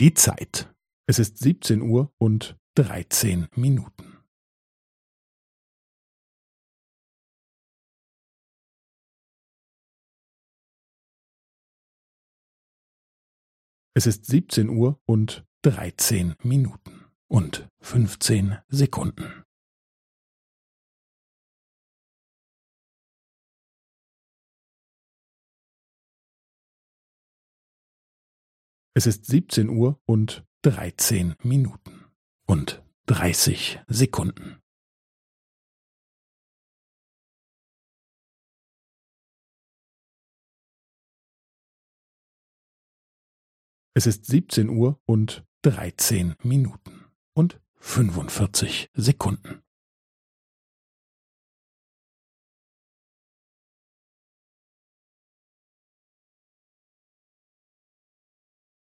Die Zeit. Es ist siebzehn Uhr und dreizehn Minuten. Es ist siebzehn Uhr und dreizehn Minuten und fünfzehn Sekunden. Es ist siebzehn Uhr und dreizehn Minuten und dreißig Sekunden. Es ist siebzehn Uhr und dreizehn Minuten und fünfundvierzig Sekunden.